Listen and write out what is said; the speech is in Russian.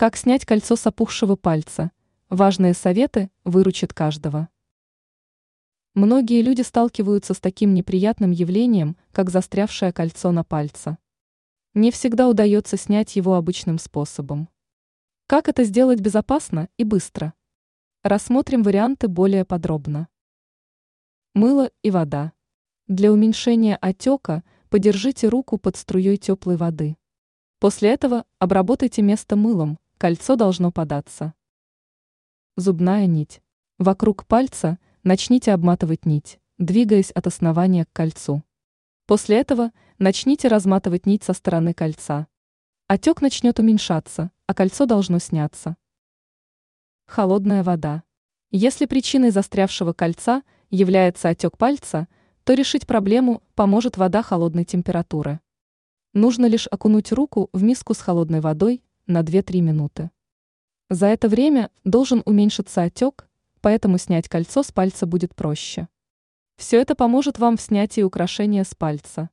Как снять кольцо с опухшего пальца? Важные советы выручат каждого. Многие люди сталкиваются с таким неприятным явлением, как застрявшее кольцо на пальце. Не всегда удается снять его обычным способом. Как это сделать безопасно и быстро? Рассмотрим варианты более подробно. Мыло и вода. Для уменьшения отека подержите руку под струей теплой воды. После этого обработайте место мылом, кольцо должно податься. Зубная нить. Вокруг пальца начните обматывать нить, двигаясь от основания к кольцу. После этого начните разматывать нить со стороны кольца. Отек начнет уменьшаться, а кольцо должно сняться. Холодная вода. Если причиной застрявшего кольца является отек пальца, то решить проблему поможет вода холодной температуры. Нужно лишь окунуть руку в миску с холодной водой на 2-3 минуты. За это время должен уменьшиться отек, поэтому снять кольцо с пальца будет проще. Все это поможет вам в снятии украшения с пальца.